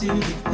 to you.